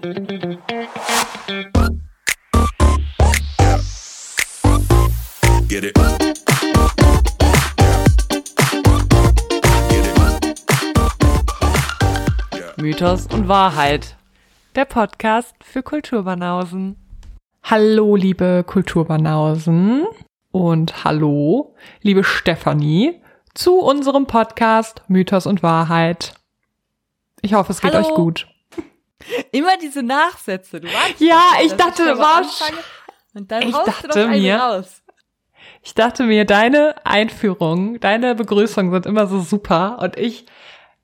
Get it. Mythos und Wahrheit. Der Podcast für Kulturbanausen. Hallo, liebe Kulturbanausen. Und hallo, liebe Stefanie, zu unserem Podcast Mythos und Wahrheit. Ich hoffe, es geht Hallo. euch gut. Immer diese Nachsätze. Du warst Ja, ich dachte, mal war Und dann ich dachte du doch eine mir- raus. Ich dachte mir, deine Einführung, deine Begrüßung sind immer so super und ich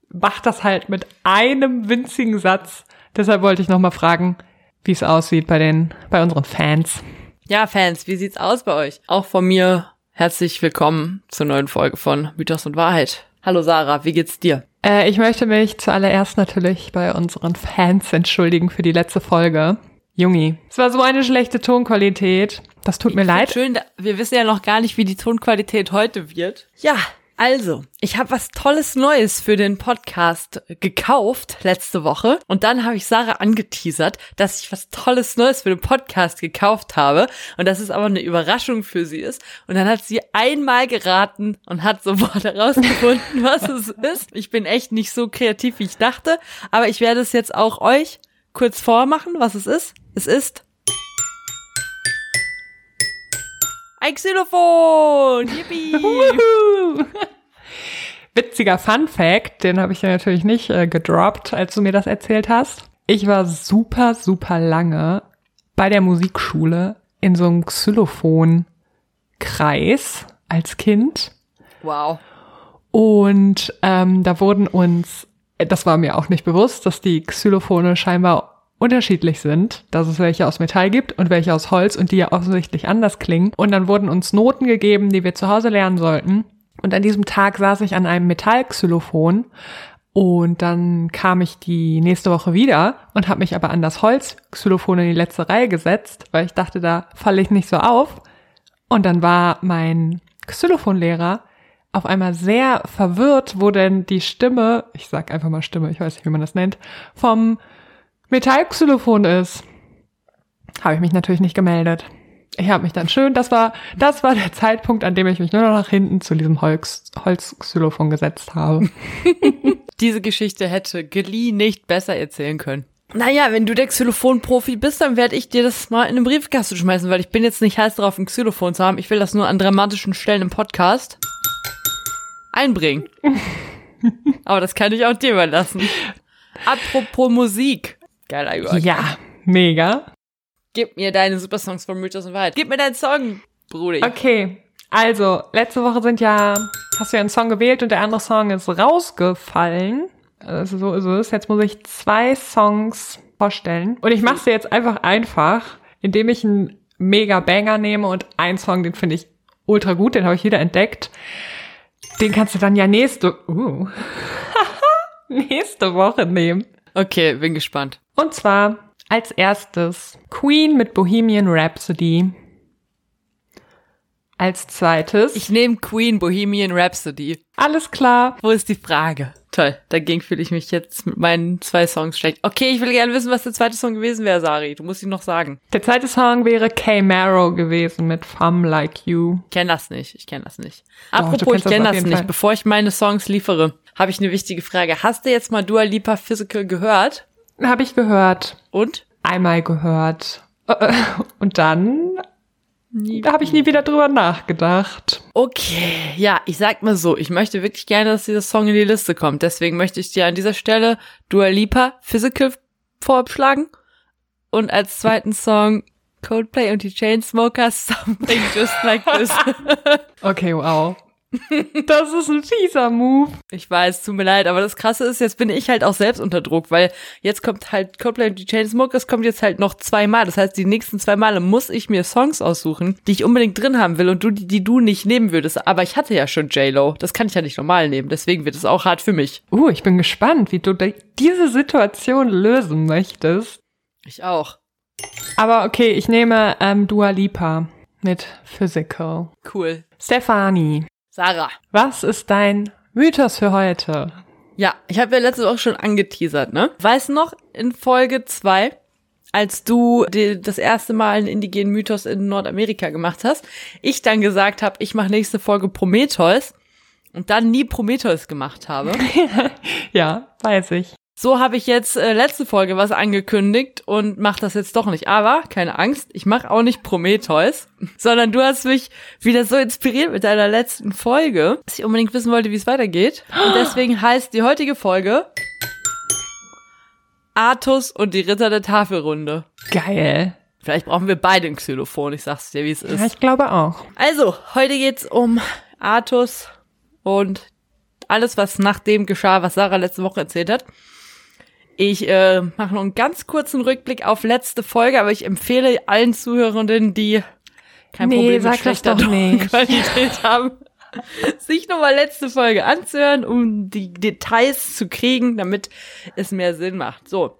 mach das halt mit einem winzigen Satz. Deshalb wollte ich nochmal fragen, wie es aussieht bei den, bei unseren Fans. Ja, Fans, wie sieht's aus bei euch? Auch von mir herzlich willkommen zur neuen Folge von Mythos und Wahrheit. Hallo Sarah, wie geht's dir? Äh, ich möchte mich zuallererst natürlich bei unseren Fans entschuldigen für die letzte Folge. Jungi, es war so eine schlechte Tonqualität. Das tut mir leid. Schön, wir wissen ja noch gar nicht, wie die Tonqualität heute wird. Ja, also, ich habe was Tolles Neues für den Podcast gekauft letzte Woche und dann habe ich Sarah angeteasert, dass ich was Tolles Neues für den Podcast gekauft habe und dass es aber eine Überraschung für sie ist und dann hat sie einmal geraten und hat sofort herausgefunden, was es ist. Ich bin echt nicht so kreativ, wie ich dachte, aber ich werde es jetzt auch euch kurz vormachen, was es ist. Es ist ein Xylophon! Yippie! Witziger Fun Fact, den habe ich ja natürlich nicht äh, gedroppt, als du mir das erzählt hast. Ich war super, super lange bei der Musikschule in so einem Xylophon-Kreis als Kind. Wow. Und ähm, da wurden uns, das war mir auch nicht bewusst, dass die Xylophone scheinbar unterschiedlich sind, dass es welche aus Metall gibt und welche aus Holz und die ja offensichtlich anders klingen. Und dann wurden uns Noten gegeben, die wir zu Hause lernen sollten. Und an diesem Tag saß ich an einem Metallxylophon und dann kam ich die nächste Woche wieder und habe mich aber an das Holzxylophon in die letzte Reihe gesetzt, weil ich dachte, da falle ich nicht so auf. Und dann war mein Xylophonlehrer auf einmal sehr verwirrt, wo denn die Stimme, ich sag einfach mal Stimme, ich weiß nicht, wie man das nennt, vom Metallxylophon ist. Habe ich mich natürlich nicht gemeldet. Ich habe mich dann schön, das war, das war der Zeitpunkt, an dem ich mich nur noch nach hinten zu diesem Holz, Holzxylophon gesetzt habe. Diese Geschichte hätte Glee nicht besser erzählen können. Naja, wenn du der Xylophon-Profi bist, dann werde ich dir das mal in eine Briefkasten schmeißen, weil ich bin jetzt nicht heiß drauf, ein Xylophon zu haben. Ich will das nur an dramatischen Stellen im Podcast einbringen. Aber das kann ich auch dir überlassen. Apropos Musik. Geiler Übergang. Ja, mega. Gib mir deine Supersongs von Mythos und Wahrheit. Gib mir deinen Song, Bruder. Okay, also letzte Woche sind ja, hast du ja einen Song gewählt und der andere Song ist rausgefallen. Also so ist es. Jetzt muss ich zwei Songs vorstellen. Und ich mache es dir jetzt einfach einfach, indem ich einen mega Banger nehme und einen Song, den finde ich ultra gut, den habe ich wieder entdeckt. Den kannst du dann ja nächste, uh, nächste Woche nehmen. Okay, bin gespannt. Und zwar als erstes Queen mit Bohemian Rhapsody. Als zweites. Ich nehme Queen Bohemian Rhapsody. alles klar. Wo ist die Frage? Toll, dagegen fühle ich mich jetzt mit meinen zwei Songs schlecht. Okay, ich will gerne wissen, was der zweite Song gewesen wäre, Sari. Du musst ihn noch sagen. Der zweite Song wäre K. Marrow gewesen mit Femme Like You. Ich kenne das nicht, ich kenne das nicht. Apropos, ich kennst das kenne das jeden nicht. Fall. Bevor ich meine Songs liefere, habe ich eine wichtige Frage. Hast du jetzt mal Dua Lipa Physical gehört? Habe ich gehört. Und? Einmal gehört. Und dann da habe ich nie wieder drüber nachgedacht. Okay, ja, ich sag mal so, ich möchte wirklich gerne, dass dieser Song in die Liste kommt. Deswegen möchte ich dir an dieser Stelle Dua Lipa Physical vorschlagen. Und als zweiten Song Coldplay und die Chainsmokers Something Just Like This. Okay, wow. Das ist ein fieser Move. Ich weiß, tut mir leid, aber das Krasse ist, jetzt bin ich halt auch selbst unter Druck, weil jetzt kommt halt Coldplay und die Chainsmokers kommt jetzt halt noch zweimal. Das heißt, die nächsten zwei Male muss ich mir Songs aussuchen, die ich unbedingt drin haben will und du, die, die du nicht nehmen würdest. Aber ich hatte ja schon J-Lo. Das kann ich ja nicht normal nehmen. Deswegen wird es auch hart für mich. Uh, ich bin gespannt, wie du diese Situation lösen möchtest. Ich auch. Aber okay, ich nehme ähm, Dua Lipa mit Physical. Cool. Stefanie, Sarah. was ist dein Mythos für heute? Ja, ich habe ja letzte Woche schon angeteasert, ne? Weißt du noch, in Folge zwei als du die, das erste Mal einen indigenen Mythos in Nordamerika gemacht hast. Ich dann gesagt habe, ich mache nächste Folge Prometheus und dann nie Prometheus gemacht habe. Ja, weiß ich. So habe ich jetzt äh, letzte Folge was angekündigt und mache das jetzt doch nicht. Aber keine Angst, ich mache auch nicht Prometheus, sondern du hast mich wieder so inspiriert mit deiner letzten Folge, dass ich unbedingt wissen wollte, wie es weitergeht. Und deswegen heißt die heutige Folge Artus und die Ritter der Tafelrunde. Geil. Vielleicht brauchen wir beide ein Xylophon, ich sag's dir, wie es ist. Ja, ich glaube auch. Also, heute geht's um Artus und alles, was nach dem geschah, was Sarah letzte Woche erzählt hat. Ich äh, mache noch einen ganz kurzen Rückblick auf letzte Folge, aber ich empfehle allen Zuhörenden, die kein Nee, Problem mit schlechter. Tonqualität haben, sich nochmal letzte Folge anzuhören, um die Details zu kriegen, damit es mehr Sinn macht. So,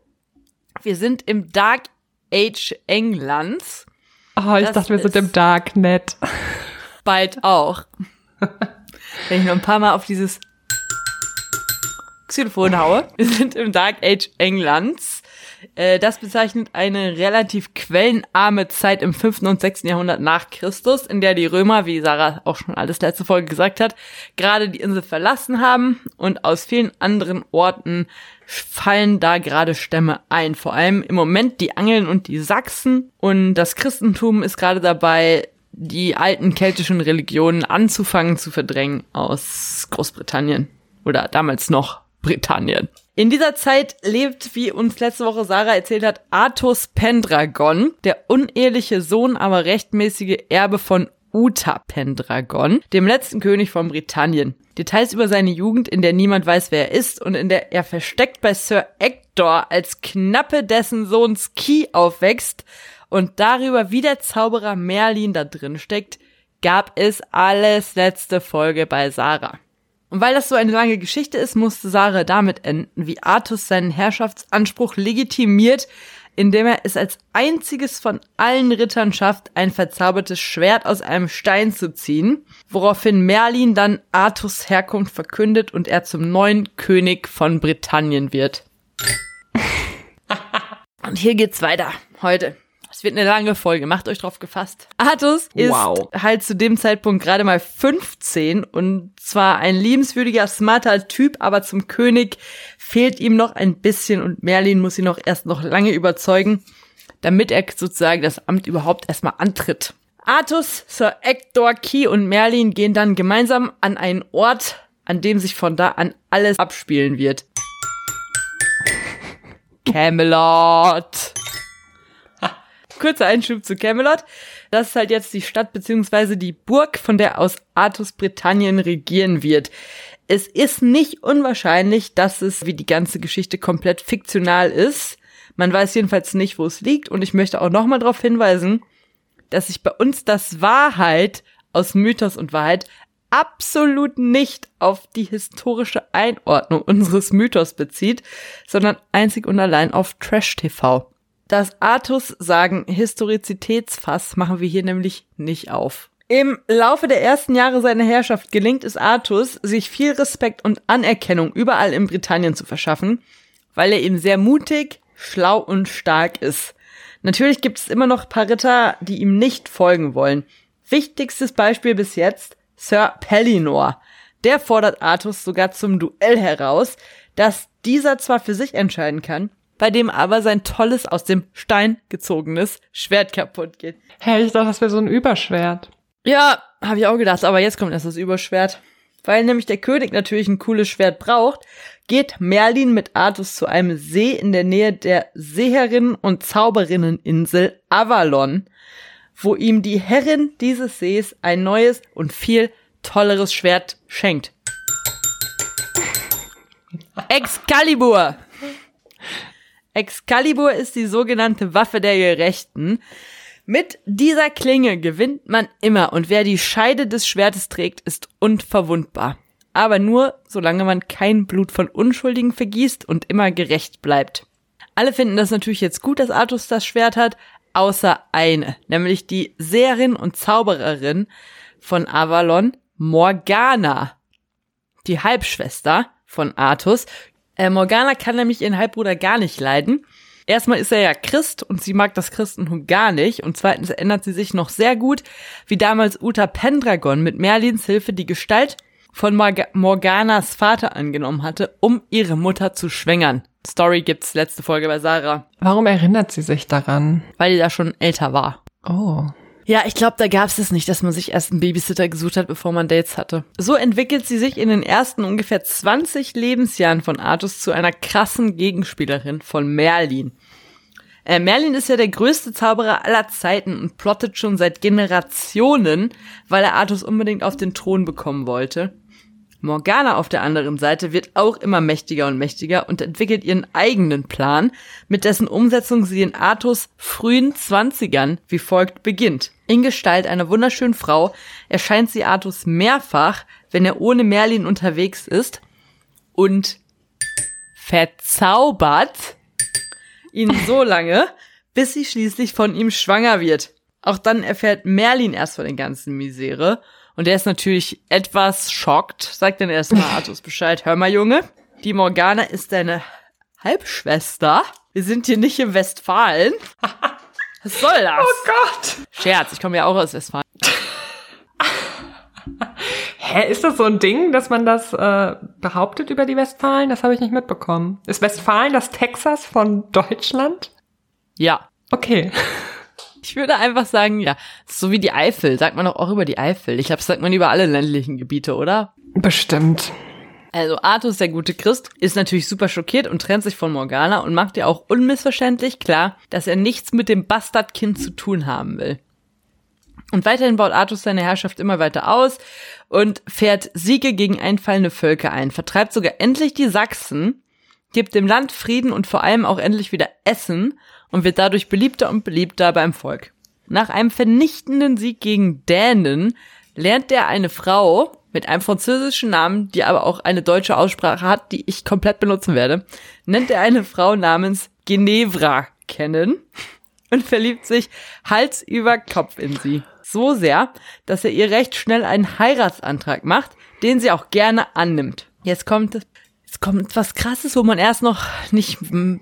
wir sind im Dark Age Englands. Oh, ich Das dachte, wir sind im Darknet. bald auch. Wenn ich noch ein paar Mal auf dieses Xylophon haue. Wir sind im Dark Age Englands. Äh, Das bezeichnet eine relativ quellenarme Zeit im 5. und 6. Jahrhundert nach Christus, in der die Römer, wie Sarah auch schon alles letzte Folge gesagt hat, gerade die Insel verlassen haben und aus vielen anderen Orten fallen da gerade Stämme ein. Vor allem im Moment die Angeln und die Sachsen und das Christentum ist gerade dabei, die alten keltischen Religionen anzufangen zu verdrängen aus Großbritannien oder damals noch Britannien. In dieser Zeit lebt, wie uns letzte Woche Sarah erzählt hat, Artus Pendragon, der uneheliche Sohn, aber rechtmäßige Erbe von Uta Pendragon, dem letzten König von Britannien. Details über seine Jugend, in der niemand weiß, wer er ist und in der er versteckt bei Sir Ector als Knappe dessen Sohns Key aufwächst und darüber, wie der Zauberer Merlin da drin steckt, gab es alles letzte Folge bei Sarah. Und weil das so eine lange Geschichte ist, musste Sarah damit enden, wie Artus seinen Herrschaftsanspruch legitimiert, indem er es als einziges von allen Rittern schafft, ein verzaubertes Schwert aus einem Stein zu ziehen, woraufhin Merlin dann Artus Herkunft verkündet und er zum neuen König von Britannien wird. Und hier geht's weiter heute. Es wird eine lange Folge, macht euch drauf gefasst. Artus ist Wow. halt zu dem Zeitpunkt gerade mal 15 und zwar ein liebenswürdiger, smarter Typ, aber zum König fehlt ihm noch ein bisschen und Merlin muss ihn noch erst noch lange überzeugen, damit er sozusagen das Amt überhaupt erstmal antritt. Artus, Sir Ector, Key und Merlin gehen dann gemeinsam an einen Ort, an dem sich von da an alles abspielen wird. Camelot. Kurzer Einschub zu Camelot. Das ist halt jetzt die Stadt beziehungsweise die Burg, von der aus Artus Britannien regieren wird. Es ist nicht unwahrscheinlich, dass es wie die ganze Geschichte komplett fiktional ist. Man weiß jedenfalls nicht, wo es liegt und ich möchte auch nochmal darauf hinweisen, dass sich bei uns das Wahrheit aus Mythos und Wahrheit absolut nicht auf die historische Einordnung unseres Mythos bezieht, sondern einzig und allein auf Trash-TV. Das Artus-Sagen Historizitätsfass machen wir hier nämlich nicht auf. Im Laufe der ersten Jahre seiner Herrschaft gelingt es Artus, sich viel Respekt und Anerkennung überall in Britannien zu verschaffen, weil er eben sehr mutig, schlau und stark ist. Natürlich gibt es immer noch paar Ritter, die ihm nicht folgen wollen. Wichtigstes Beispiel bis jetzt, Sir Pellinor. Der fordert Artus sogar zum Duell heraus, das dieser zwar für sich entscheiden kann, bei dem aber sein tolles, aus dem Stein gezogenes Schwert kaputt geht. Hey, ich dachte, das wäre so ein Überschwert. Ja, habe ich auch gedacht, aber jetzt kommt erst das Überschwert. Weil nämlich der König natürlich ein cooles Schwert braucht, geht Merlin mit Artus zu einem See in der Nähe der Seherinnen- und Zauberinneninsel Avalon, wo ihm die Herrin dieses Sees ein neues und viel tolleres Schwert schenkt. Excalibur! Excalibur ist die sogenannte Waffe der Gerechten. Mit dieser Klinge gewinnt man immer und wer die Scheide des Schwertes trägt, ist unverwundbar. Aber nur, solange man kein Blut von Unschuldigen vergießt und immer gerecht bleibt. Alle finden das natürlich jetzt gut, dass Artus das Schwert hat, außer eine, nämlich die Seherin und Zaubererin von Avalon, Morgana, die Halbschwester von Artus. Äh, Morgana kann nämlich ihren Halbbruder gar nicht leiden Erstmal ist er ja Christ und sie mag das Christentum gar nicht. Und zweitens ändert sie sich noch sehr gut, wie damals Uta Pendragon mit Merlins Hilfe die Gestalt von Morg Morganas Vater angenommen hatte, um ihre Mutter zu schwängern. Story gibt's letzte Folge bei Sarah, Warum erinnert sie sich daran? weil die da schon älter war. Oh. Ja, ich glaube, da gab's es nicht, dass man sich erst einen Babysitter gesucht hat, bevor man Dates hatte. So entwickelt sie sich in den ersten ungefähr 20 Lebensjahren von Artus zu einer krassen Gegenspielerin von Merlin. Äh, Merlin ist ja der größte Zauberer aller Zeiten und plottet schon seit Generationen, weil er Artus unbedingt auf den Thron bekommen wollte. Morgana auf der anderen Seite wird auch immer mächtiger und mächtiger und entwickelt ihren eigenen Plan, mit dessen Umsetzung sie in Artus frühen Zwanzigern wie folgt beginnt. In Gestalt einer wunderschönen Frau erscheint sie Artus mehrfach, wenn er ohne Merlin unterwegs ist und verzaubert ihn so lange, bis sie schließlich von ihm schwanger wird. Auch dann erfährt Merlin erst von der ganzen Misere und er ist natürlich etwas schockt, sagt dann erstmal Artus Bescheid. Hör mal, Junge, die Morgana ist deine Halbschwester. Wir sind hier nicht in Westfalen. Was soll das? Oh Gott. Scherz, ich komme ja auch aus Westfalen. Hä, ist das so ein Ding, dass man das äh, behauptet über die Westfalen? Das habe ich nicht mitbekommen. Ist Westfalen das Texas von Deutschland? Ja. Okay. Ich würde einfach sagen, ja, so wie die Eifel, sagt man doch auch über die Eifel. Ich glaube, das sagt man über alle ländlichen Gebiete, oder? Bestimmt. Also Artus, der gute Christ, ist natürlich super schockiert und trennt sich von Morgana und macht ihr auch unmissverständlich klar, dass er nichts mit dem Bastardkind zu tun haben will. Und weiterhin baut Artus seine Herrschaft immer weiter aus und fährt Siege gegen einfallende Völker ein, vertreibt sogar endlich die Sachsen, gibt dem Land Frieden und vor allem auch endlich wieder Essen und wird dadurch beliebter und beliebter beim Volk. Nach einem vernichtenden Sieg gegen Dänen lernt er eine Frau mit einem französischen Namen, die aber auch eine deutsche Aussprache hat, die ich komplett benutzen werde, nennt er eine Frau namens Ginevra kennen und verliebt sich Hals über Kopf in sie. So sehr, dass er ihr recht schnell einen Heiratsantrag macht, den sie auch gerne annimmt. Jetzt kommt Jetzt kommt was krasses, wo man erst noch nicht,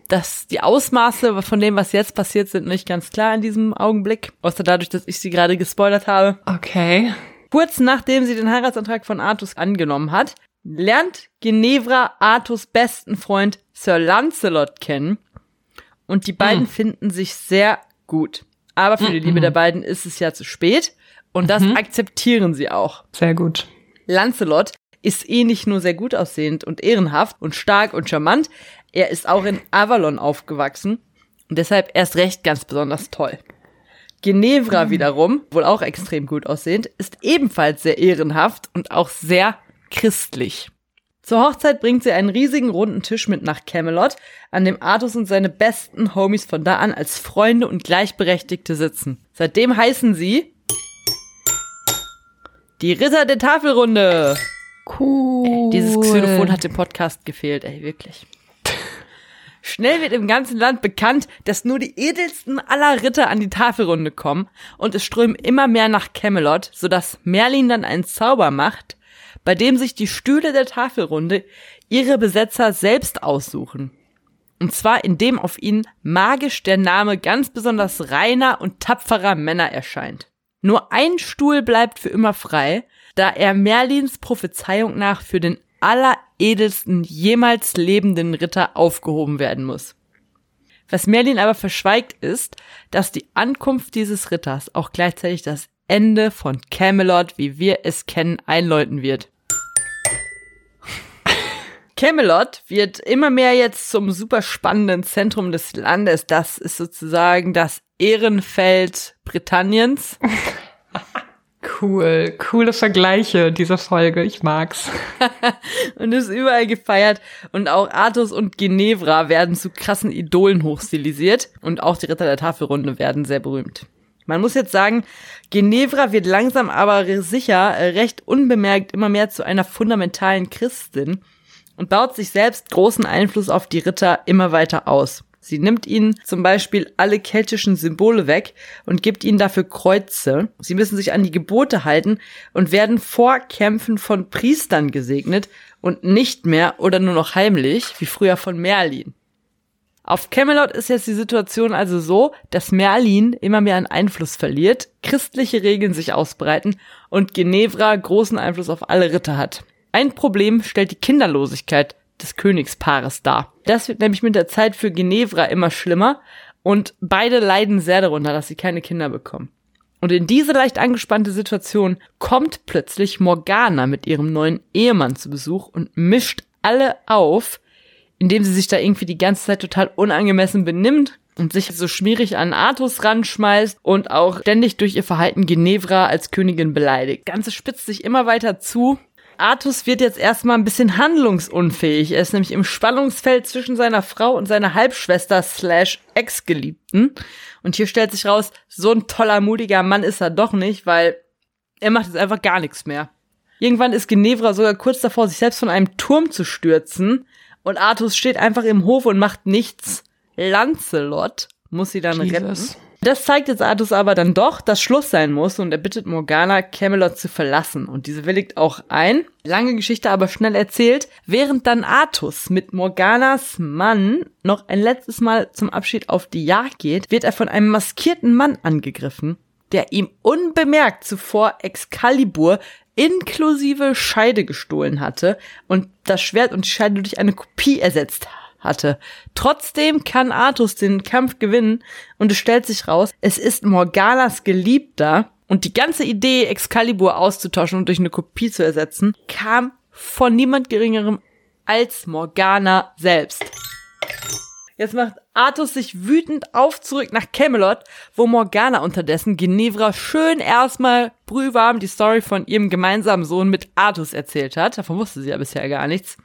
dass die Ausmaße von dem, was jetzt passiert, sind nicht ganz klar in diesem Augenblick. Außer dadurch, dass ich sie gerade gespoilert habe. Okay. Kurz nachdem sie den Heiratsantrag von Artus angenommen hat, lernt Ginevra Artus besten Freund Sir Lancelot kennen. Und die beiden Hm. finden sich sehr gut. Aber für die Liebe der beiden ist es ja zu spät. Und das akzeptieren sie auch. Sehr gut. Lancelot ist eh nicht nur sehr gut aussehend und ehrenhaft und stark und charmant, er ist auch in Avalon aufgewachsen und deshalb erst recht ganz besonders toll. Ginevra wiederum, wohl auch extrem gut aussehend, ist ebenfalls sehr ehrenhaft und auch sehr christlich. Zur Hochzeit bringt sie einen riesigen runden Tisch mit nach Camelot, an dem Artus und seine besten Homies von da an als Freunde und Gleichberechtigte sitzen. Seitdem heißen sie die Ritter der Tafelrunde. Cool. Dieses Xylophon hat dem Podcast gefehlt, ey, wirklich. Schnell wird im ganzen Land bekannt, dass nur die edelsten aller Ritter an die Tafelrunde kommen und es strömen immer mehr nach Camelot, sodass Merlin dann einen Zauber macht, bei dem sich die Stühle der Tafelrunde ihre Besetzer selbst aussuchen. Und zwar indem auf ihnen magisch der Name ganz besonders reiner und tapferer Männer erscheint. Nur ein Stuhl bleibt für immer frei, da er Merlins Prophezeiung nach für den alleredelsten jemals lebenden Ritter aufgehoben werden muss. Was Merlin aber verschweigt ist, dass die Ankunft dieses Ritters auch gleichzeitig das Ende von Camelot, wie wir es kennen, einläuten wird. Camelot wird immer mehr jetzt zum super spannenden Zentrum des Landes. Das ist sozusagen das Ehrenfeld Britanniens. Cool. Coole Vergleiche, diese Folge. Ich mag's. und ist überall gefeiert. Und auch Artus und Ginevra werden zu krassen Idolen hochstilisiert. Und auch die Ritter der Tafelrunde werden sehr berühmt. Man muss jetzt sagen, Ginevra wird langsam aber sicher recht unbemerkt immer mehr zu einer fundamentalen Christin und baut sich selbst großen Einfluss auf die Ritter immer weiter aus. Sie nimmt ihnen zum Beispiel alle keltischen Symbole weg und gibt ihnen dafür Kreuze. Sie müssen sich an die Gebote halten und werden vor Kämpfen von Priestern gesegnet und nicht mehr oder nur noch heimlich, wie früher von Merlin. Auf Camelot ist jetzt die Situation also so, dass Merlin immer mehr an Einfluss verliert, christliche Regeln sich ausbreiten und Ginevra großen Einfluss auf alle Ritter hat. Ein Problem stellt die Kinderlosigkeit des Königspaares dar. Das wird nämlich mit der Zeit für Ginevra immer schlimmer und beide leiden sehr darunter, dass sie keine Kinder bekommen. Und in diese leicht angespannte Situation kommt plötzlich Morgana mit ihrem neuen Ehemann zu Besuch und mischt alle auf, indem sie sich da irgendwie die ganze Zeit total unangemessen benimmt und sich so schmierig an Artus ranschmeißt und auch ständig durch ihr Verhalten Ginevra als Königin beleidigt. Ganze spitzt sich immer weiter zu. Artus wird jetzt erstmal ein bisschen handlungsunfähig. Er ist nämlich im Spannungsfeld zwischen seiner Frau und seiner Halbschwester slash Ex-Geliebten. Und hier stellt sich raus, so ein toller, mutiger Mann ist er doch nicht, weil er macht jetzt einfach gar nichts mehr. Irgendwann ist Ginevra sogar kurz davor, sich selbst von einem Turm zu stürzen. Und Artus steht einfach im Hof und macht nichts. Lancelot muss sie dann Jesus. retten. Das zeigt jetzt Artus aber dann doch, dass Schluss sein muss und er bittet Morgana, Camelot zu verlassen. Und diese willigt auch ein. Lange Geschichte aber schnell erzählt. Während dann Artus mit Morganas Mann noch ein letztes Mal zum Abschied auf die Jagd geht, wird er von einem maskierten Mann angegriffen, der ihm unbemerkt zuvor Excalibur inklusive Scheide gestohlen hatte und das Schwert und die Scheide durch eine Kopie ersetzt hatte. Trotzdem kann Artus den Kampf gewinnen und es stellt sich raus, es ist Morganas Geliebter und die ganze Idee, Excalibur auszutauschen und durch eine Kopie zu ersetzen, kam von niemand geringerem als Morgana selbst. Jetzt macht Artus sich wütend auf zurück nach Camelot, wo Morgana unterdessen Ginevra schön erstmal brühwarm die Story von ihrem gemeinsamen Sohn mit Artus erzählt hat. Davon wusste sie ja bisher gar nichts.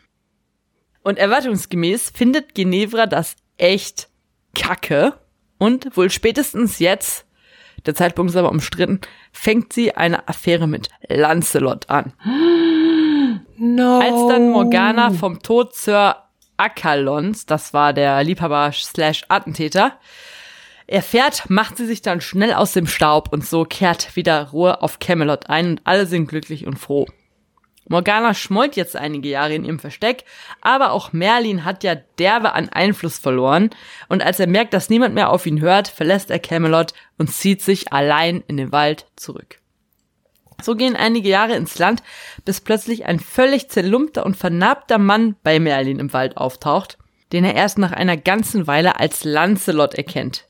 Und erwartungsgemäß findet Ginevra das echt kacke. Und wohl spätestens jetzt, der Zeitpunkt ist aber umstritten, fängt sie eine Affäre mit Lancelot an. No. Als dann Morgana vom Tod Sir Akalons, das war der Liebhaber slash Attentäter, erfährt, macht sie sich dann schnell aus dem Staub und so kehrt wieder Ruhe auf Camelot ein und alle sind glücklich und froh. Morgana schmollt jetzt einige Jahre in ihrem Versteck, aber auch Merlin hat ja derbe an Einfluss verloren und als er merkt, dass niemand mehr auf ihn hört, verlässt er Camelot und zieht sich allein in den Wald zurück. So gehen einige Jahre ins Land, bis plötzlich ein völlig zerlumpter und vernarbter Mann bei Merlin im Wald auftaucht, den er erst nach einer ganzen Weile als Lancelot erkennt.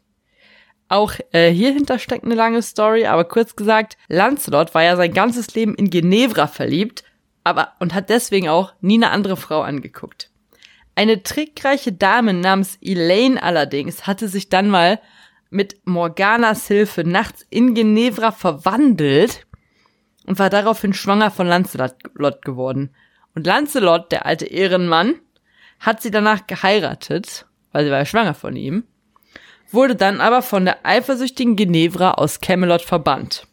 Auch äh, hierhinter steckt eine lange Story, aber kurz gesagt, Lancelot war ja sein ganzes Leben in Ginevra verliebt, aber und hat deswegen auch nie eine andere Frau angeguckt. Eine trickreiche Dame namens Elaine allerdings hatte sich dann mal mit Morganas Hilfe nachts in Ginevra verwandelt und war daraufhin schwanger von Lancelot geworden. Und Lancelot, der alte Ehrenmann, hat sie danach geheiratet, weil sie war ja schwanger von ihm, wurde dann aber von der eifersüchtigen Ginevra aus Camelot verbannt.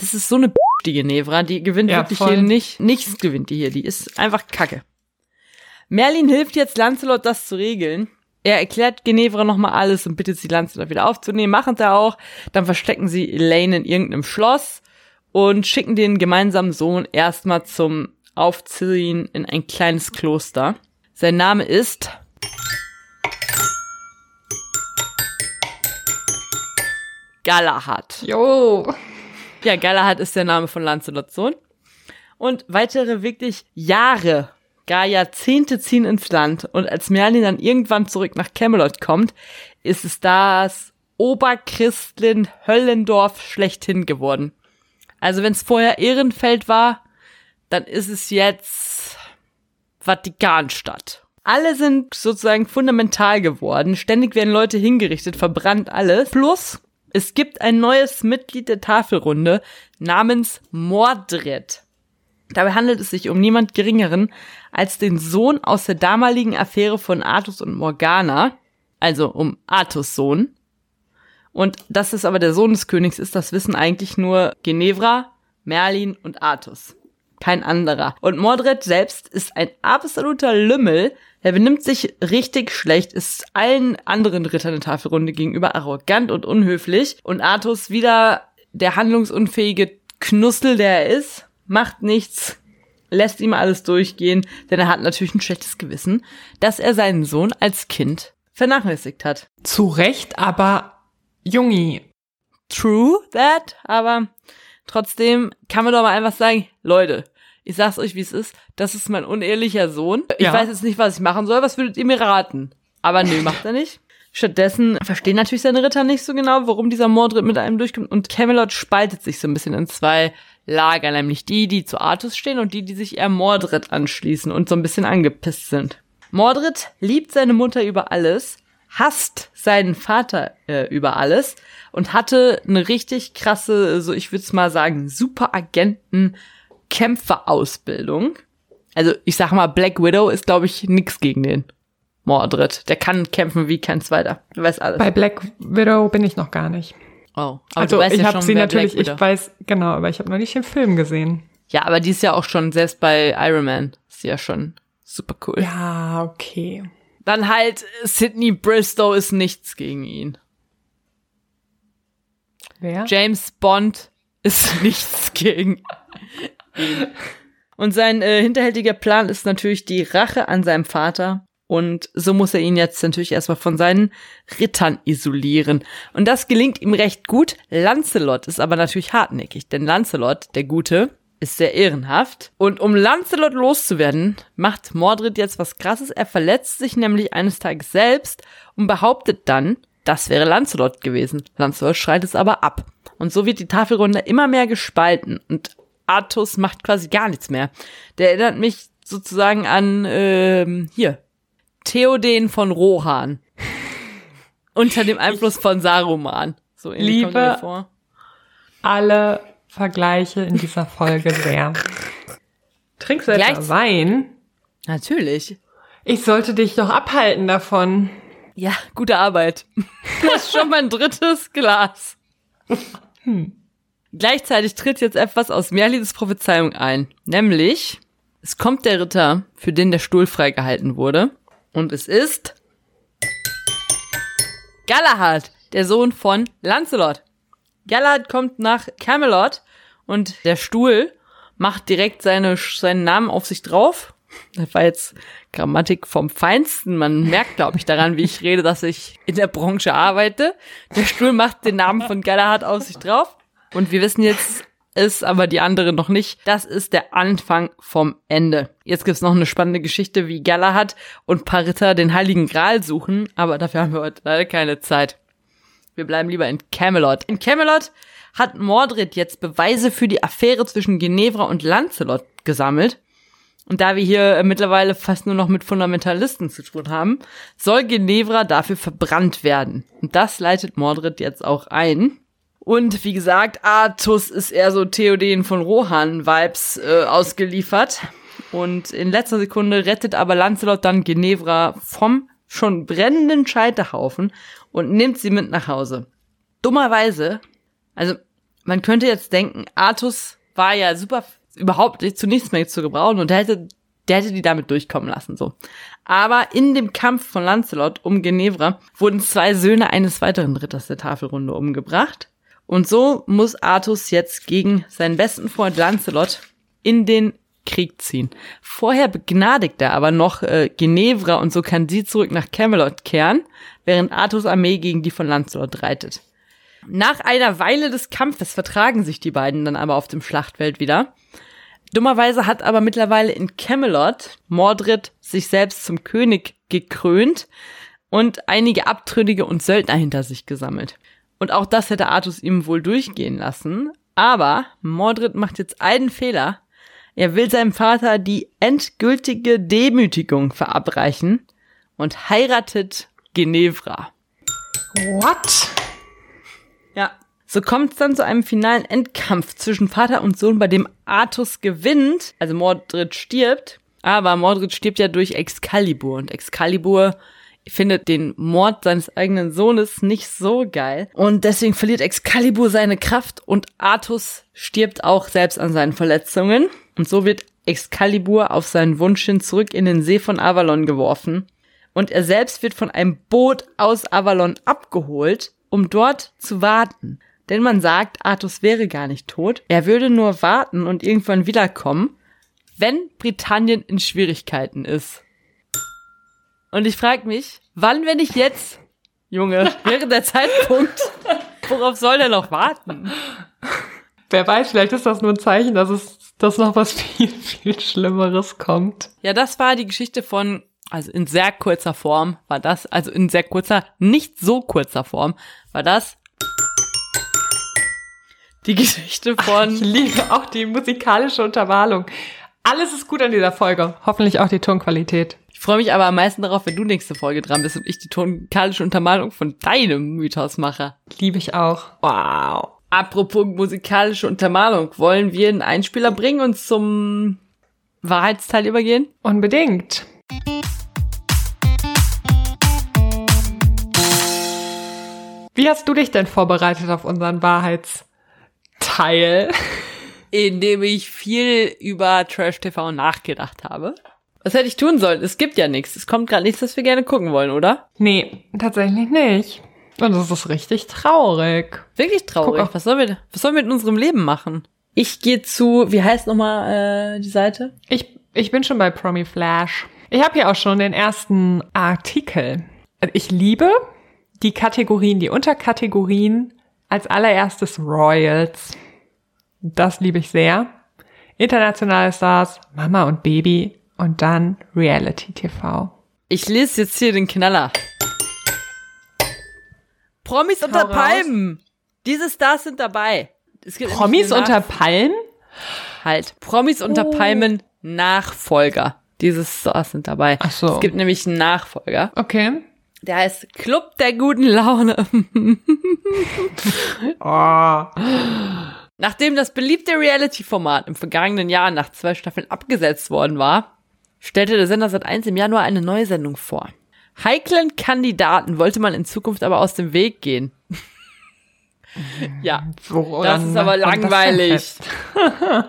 Das ist so eine B die Ginevra, die gewinnt Ja, wirklich voll. hier nicht, nichts gewinnt die hier, die ist einfach kacke. Merlin hilft jetzt Lancelot, das zu regeln. Er erklärt Ginevra nochmal alles und bittet sie, Lancelot wieder aufzunehmen. Machen sie auch. Dann verstecken sie Elaine in irgendeinem Schloss und schicken den gemeinsamen Sohn erstmal zum Aufziehen in ein kleines Kloster. Sein Name ist Galahad. Jo. Ja, Galahad ist der Name von Lancelots Sohn. Und weitere wirklich Jahre, gar Jahrzehnte ziehen ins Land. Und als Merlin dann irgendwann zurück nach Camelot kommt, ist es das Oberchristlin Höllendorf schlechthin geworden. Also wenn es vorher Ehrenfeld war, dann ist es jetzt Vatikanstadt. Alle sind sozusagen fundamental geworden. Ständig werden Leute hingerichtet, verbrannt alles. Plus, es gibt ein neues Mitglied der Tafelrunde namens Mordred. Dabei handelt es sich um niemand Geringeren als den Sohn aus der damaligen Affäre von Artus und Morgana, also um Artus Sohn. Und dass es aber der Sohn des Königs ist, das wissen eigentlich nur Ginevra, Merlin und Artus. Kein anderer. Und Mordred selbst ist ein absoluter Lümmel. Er benimmt sich richtig schlecht, ist allen anderen Rittern der Tafelrunde gegenüber arrogant und unhöflich. Und Artus wieder der handlungsunfähige Knussel, der er ist, macht nichts, lässt ihm alles durchgehen, denn er hat natürlich ein schlechtes Gewissen, dass er seinen Sohn als Kind vernachlässigt hat. Zu Recht, aber Jungi, True that, aber trotzdem kann man doch mal einfach sagen, Leute, ich sag's euch, wie es ist, das ist mein unehelicher Sohn. Ich Ja. weiß jetzt nicht, was ich machen soll, was würdet ihr mir raten? Aber nö, macht er nicht. Stattdessen verstehen natürlich seine Ritter nicht so genau, warum dieser Mordred mit einem durchkommt. Und Camelot spaltet sich so ein bisschen in zwei Lager, nämlich die, die zu Artus stehen und die, die sich eher Mordred anschließen und so ein bisschen angepisst sind. Mordred liebt seine Mutter über alles, hasst seinen Vater äh, über alles und hatte eine richtig krasse, so ich würde es mal sagen, Superagenten Kämpferausbildung. Also ich sag mal, Black Widow ist, glaube ich, nix gegen den Mordred. Der kann kämpfen wie kein zweiter. Du weißt alles. bei Black Widow bin ich noch gar nicht. oh, aber also du weißt ich ja habe sie natürlich, ich weiß, genau, aber ich habe noch nicht den Film gesehen. Ja, aber die ist ja auch schon, selbst bei Iron Man, ist sie ja schon super cool. Ja, okay. Dann halt, Sidney Bristow ist nichts gegen ihn. Wer? James Bond ist nichts gegen ihn. Und sein äh, hinterhältiger Plan ist natürlich die Rache an seinem Vater. Und so muss er ihn jetzt natürlich erstmal von seinen Rittern isolieren. Und das gelingt ihm recht gut. Lancelot ist aber natürlich hartnäckig, denn Lancelot, der Gute, ist sehr ehrenhaft. Und um Lancelot loszuwerden, macht Mordred jetzt was krasses. Er verletzt sich nämlich eines Tages selbst und behauptet dann, das wäre Lancelot gewesen. Lancelot schreit es aber ab. Und so wird die Tafelrunde immer mehr gespalten und Artus macht quasi gar nichts mehr. Der erinnert mich sozusagen an, ähm, hier, Theoden von Rohan. Unter dem Einfluss von Saruman. So ähnlich kommt mir Liebe- vor. Alle Vergleiche in dieser Folge sehr. Trinkst du etwa Gleich- Wein? Natürlich. Ich sollte dich doch abhalten davon. Ja, gute Arbeit. Das ist schon mein drittes Glas. Gleichzeitig tritt jetzt etwas aus Merlins Prophezeiung ein. Nämlich, es kommt der Ritter, für den der Stuhl freigehalten wurde. Und es ist Galahad, der Sohn von Lancelot. Galahad kommt nach Camelot und der Stuhl macht direkt seine, seinen Namen auf sich drauf. Das war jetzt Grammatik vom Feinsten. Man merkt, glaube ich, daran, wie ich rede, dass ich in der Branche arbeite. Der Stuhl macht den Namen von Galahad auf sich drauf. Und wir wissen jetzt, ist aber die andere noch nicht. Das ist der Anfang vom Ende. Jetzt gibt's noch eine spannende Geschichte, wie Galahad und Parita den Heiligen Gral suchen, aber dafür haben wir heute leider keine Zeit. Wir bleiben lieber in Camelot. In Camelot hat Mordred jetzt Beweise für die Affäre zwischen Genevra und Lancelot gesammelt. Und da wir hier äh, mittlerweile fast nur noch mit Fundamentalisten zu tun haben, soll Genevra dafür verbrannt werden. Und das leitet Mordred jetzt auch ein. Und wie gesagt, Artus ist eher so Theoden von Rohan-Vibes äh, ausgeliefert. Und in letzter Sekunde rettet aber Lancelot dann Genevra vom schon brennenden Scheiterhaufen und nimmt sie mit nach Hause. Dummerweise, also man könnte jetzt denken, Artus war ja super überhaupt nicht zu nichts mehr zu gebrauchen und der hätte, der hätte die damit durchkommen lassen, so. Aber in dem Kampf von Lancelot um Genevra wurden zwei Söhne eines weiteren Ritters der Tafelrunde umgebracht. Und so muss Artus jetzt gegen seinen besten Freund Lancelot in den Krieg ziehen. Vorher begnadigt er aber noch äh, Genevra und so kann sie zurück nach Camelot kehren, während Artus Armee gegen die von Lancelot reitet. Nach einer Weile des Kampfes vertragen sich die beiden dann aber auf dem Schlachtfeld wieder. Dummerweise hat aber mittlerweile in Camelot Mordred sich selbst zum König gekrönt und einige Abtrünnige und Söldner hinter sich gesammelt. Und auch das hätte Artus ihm wohl durchgehen lassen. Aber Mordred macht jetzt einen Fehler. Er will seinem Vater die endgültige Demütigung verabreichen und heiratet Genevra. What? Ja. So kommt es dann zu einem finalen Endkampf zwischen Vater und Sohn, bei dem Artus gewinnt, also Mordred stirbt. Aber Mordred stirbt ja durch Excalibur und Excalibur findet den Mord seines eigenen Sohnes nicht so geil. Und deswegen verliert Excalibur seine Kraft und Artus stirbt auch selbst an seinen Verletzungen. Und so wird Excalibur auf seinen Wunsch hin zurück in den See von Avalon geworfen. Und er selbst wird von einem Boot aus Avalon abgeholt, um dort zu warten. Denn man sagt, Artus wäre gar nicht tot. Er würde nur warten und irgendwann wiederkommen, wenn Britannien in Schwierigkeiten ist. Und ich frage mich, wann, wenn ich jetzt, Junge, wäre der Zeitpunkt, worauf soll der noch warten? Wer weiß, vielleicht ist das nur ein Zeichen, dass es, dass noch was viel, viel Schlimmeres kommt. Ja, das war die Geschichte von, also in sehr kurzer Form war das, also in sehr kurzer, nicht so kurzer Form, war das die Geschichte von. Ich liebe auch die musikalische Untermalung. Alles ist gut an dieser Folge. Hoffentlich auch die Tonqualität. Ich freue mich aber am meisten darauf, wenn du nächste Folge dran bist und ich die tonkalische Untermalung von deinem Mythos mache. Liebe ich auch. Wow. Apropos musikalische Untermalung, wollen wir einen Einspieler bringen und zum Wahrheitsteil übergehen? Unbedingt. Wie hast du dich denn vorbereitet auf unseren Wahrheitsteil? Indem ich viel über Trash TV nachgedacht habe. Was hätte ich tun sollen? Es gibt ja nichts. Es kommt gerade nichts, das wir gerne gucken wollen, oder? Nee, tatsächlich nicht. Und das ist richtig traurig. Wirklich traurig. Guck. Was sollen wir, was sollen wir mit unserem Leben machen? Ich gehe zu, wie heißt nochmal äh, die Seite? Ich, ich bin schon bei Promi Flash. Ich habe hier auch schon den ersten Artikel. Ich liebe die Kategorien, die Unterkategorien. Als allererstes Royals. Das liebe ich sehr. Internationale Stars, Mama und Baby und dann Reality TV. Ich lese jetzt hier den Knaller. Promis unter. Palmen. Diese Stars sind dabei. Es gibt Promis unter Palmen? halt. Promis unter Oh. Palmen Nachfolger. Diese Stars sind dabei. Ach so. Es gibt nämlich einen Nachfolger. Okay. Der heißt Club der guten Laune. Oh. Nachdem das beliebte Reality-Format im vergangenen Jahr nach zwei Staffeln abgesetzt worden war, stellte der Sender Sat1 im Januar eine neue Sendung vor. Heiklen Kandidaten wollte man in Zukunft aber aus dem Weg gehen. ja, das ist aber langweilig.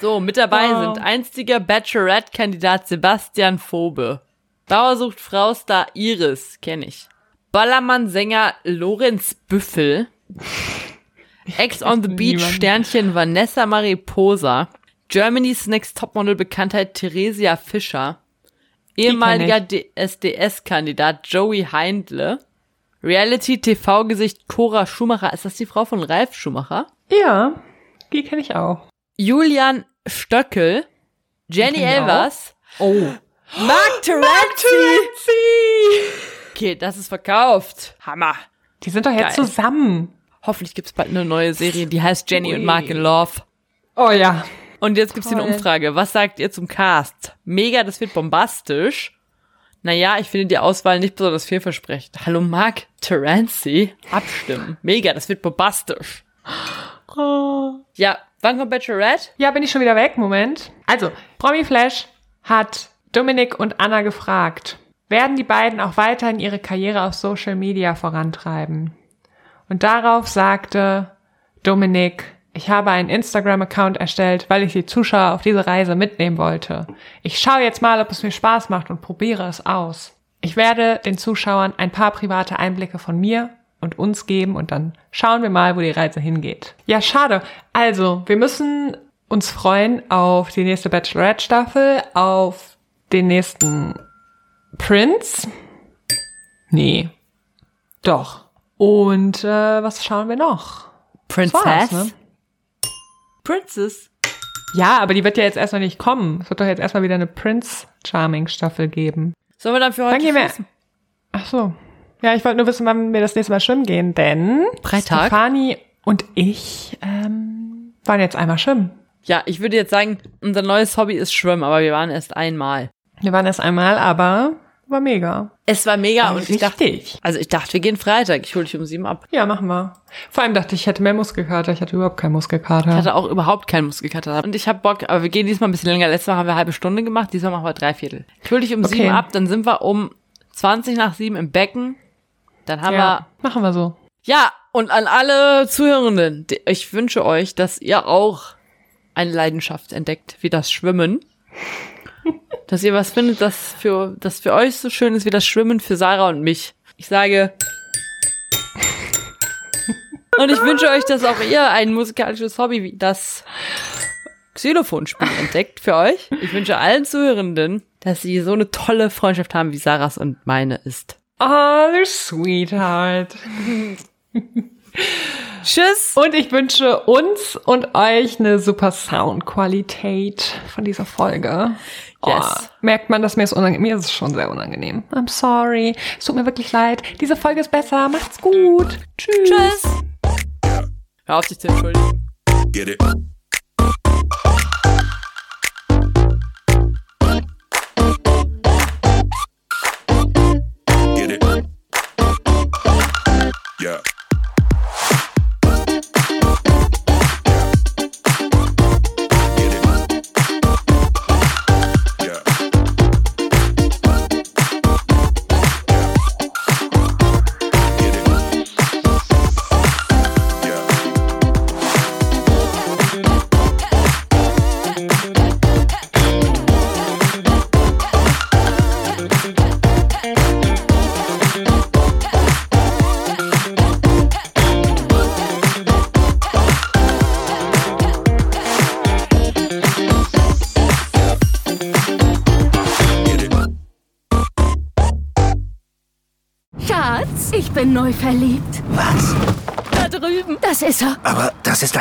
So, mit dabei Wow. sind einstiger Bachelorette-Kandidat Sebastian Phobe. Bauersucht Frau-Star Iris, kenne ich. Ballermann-Sänger Lorenz Büffel. Ex on the Beach Niemand. Sternchen Vanessa Mariposa. Germany's Next Topmodel Bekanntheit Theresia Fischer. Ehemaliger SDS-Kandidat Joey Heindle. Reality TV-Gesicht Cora Schumacher. Ist das die Frau von Ralf Schumacher? Ja, die kenne ich auch. Julian Stöckel. Jenny Elvers. Oh. Mark Terenzi. Okay, das ist verkauft. Hammer. Die sind doch jetzt Geil. zusammen. Hoffentlich gibt's bald eine neue Serie, die heißt Jenny und Ui. Mark in Love. Oh ja. Und jetzt gibt's hier eine Toll. Umfrage. Was sagt ihr zum Cast? Mega, das wird bombastisch. Naja, ich finde die Auswahl nicht besonders vielversprechend. Hallo Mark Terenzi. Abstimmen. Mega, das wird bombastisch. Ja, wann kommt Bachelorette? Ja, bin ich schon wieder weg? Moment. Also, Promi Flash hat Dominik und Anna gefragt, werden die beiden auch weiterhin ihre Karriere auf Social Media vorantreiben? Und darauf sagte Dominik, ich habe einen Instagram-Account erstellt, weil ich die Zuschauer auf diese Reise mitnehmen wollte. Ich schaue jetzt mal, ob es mir Spaß macht und probiere es aus. Ich werde den Zuschauern ein paar private Einblicke von mir und uns geben und dann schauen wir mal, wo die Reise hingeht. Ja, schade. Also, wir müssen uns freuen auf die nächste Bachelorette-Staffel, auf den nächsten Prince. Nee. Doch. Und äh, was schauen wir noch? Princess? Princess? Ja, aber die wird ja jetzt erstmal nicht kommen. Es wird doch jetzt erstmal wieder eine Prince Charming Staffel geben. Sollen wir dann für heute Dann gehen wir. Ach so. Ja, ich wollte nur wissen, wann wir das nächste Mal schwimmen gehen, denn Freitag? Stefani und ich ähm, waren jetzt einmal schwimmen. Ja, ich würde jetzt sagen, unser neues Hobby ist Schwimmen, aber wir waren erst einmal. Wir waren erst einmal, aber war mega. Es war mega und ich dachte, Richtig. also ich dachte, wir gehen Freitag. Ich hole dich um sieben ab. Ja, machen wir. Vor allem dachte ich, ich hätte mehr Muskelkater. Ich hatte überhaupt keinen Muskelkater. Ich hatte auch überhaupt keinen Muskelkater. Und ich habe Bock, aber wir gehen diesmal ein bisschen länger. Letztes Mal haben wir eine halbe Stunde gemacht, diesmal machen wir drei Viertel. Ich hole dich um Okay. sieben ab, dann sind wir um 20 nach sieben im Becken. Dann haben ja, machen wir so. wir, ja, und an alle Zuhörenden, ich wünsche euch, dass ihr auch eine Leidenschaft entdeckt, wie das Schwimmen. Dass ihr was findet, das für, das für euch so schön ist wie das Schwimmen für Sarah und mich. Ich sage, und ich wünsche euch, dass auch ihr ein musikalisches Hobby wie das Xylophonspiel entdeckt für euch. Ich wünsche allen Zuhörenden dass sie so eine tolle Freundschaft haben, wie Sarahs und meine ist. Oh, Sweetheart. Tschüss! Und ich wünsche uns und euch eine super Soundqualität von dieser Folge. Oh, Yes. merkt man, dass mir es unangenehm Mir ist es schon sehr unangenehm. I'm sorry. Es tut mir wirklich leid. Diese Folge ist besser. Macht's gut. Tschüss. Tschüss! Hör auf dich zu entschuldigen. Get it. Get it. Yeah.